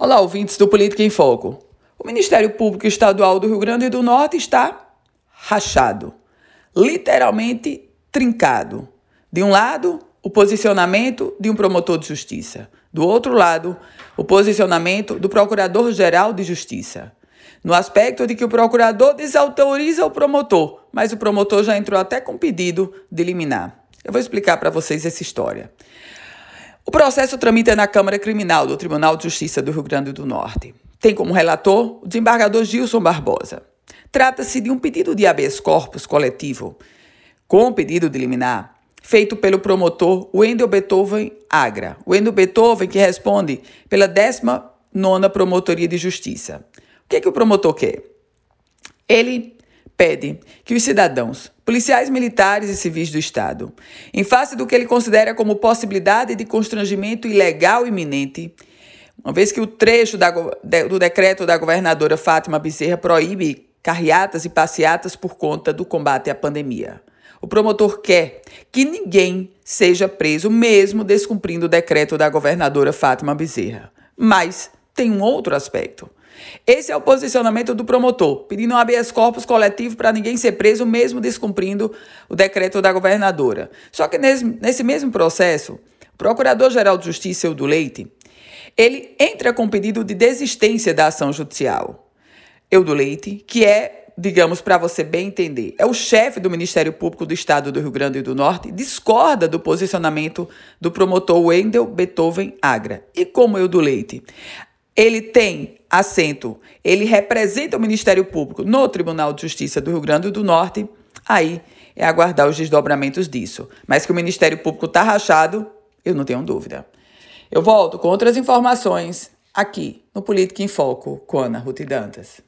Olá, ouvintes do Política em Foco. O Ministério Público Estadual do Rio Grande do Norte está rachado, literalmente trincado. De um lado, o posicionamento de um promotor de justiça. Do outro lado, o posicionamento do Procurador-Geral de Justiça. No aspecto de que o procurador desautoriza o promotor, mas o promotor já entrou até com pedido de liminar. Eu vou explicar para vocês essa história. O processo tramita na Câmara Criminal do Tribunal de Justiça do Rio Grande do Norte. Tem como relator o desembargador Gilson Barbosa. Trata-se de um pedido de habeas corpus coletivo, com pedido de liminar, feito pelo promotor Wendel Beethoven Agra. Wendel Beethoven que responde pela 19ª Promotoria de Justiça. O que, é que o promotor quer? Ele pede que os cidadãos, policiais militares e civis do Estado, em face do que ele considera como possibilidade de constrangimento ilegal iminente, uma vez que o trecho da, do decreto da governadora Fátima Bezerra proíbe carreatas e passeatas por conta do combate à pandemia. O promotor quer que ninguém seja preso, mesmo descumprindo o decreto da governadora Fátima Bezerra. Mas tem um outro aspecto. Esse é o posicionamento do promotor, pedindo um habeas corpus coletivo para ninguém ser preso, mesmo descumprindo o decreto da governadora. Só que nesse, nesse mesmo processo, o Procurador-Geral de Justiça, Eudo Leite, ele entra com pedido de desistência da ação judicial. Eudo Leite, que é, digamos, para você bem entender, é o chefe do Ministério Público do Estado do Rio Grande do Norte, discorda do posicionamento do promotor Wendel Beethoven Agra. E como Eudo Leite ele tem assento, ele representa o Ministério Público no Tribunal de Justiça do Rio Grande do Norte, aí é aguardar os desdobramentos disso. Mas que o Ministério Público está rachado, eu não tenho dúvida. Eu volto com outras informações aqui no Política em Foco com Ana Ruth Dantas.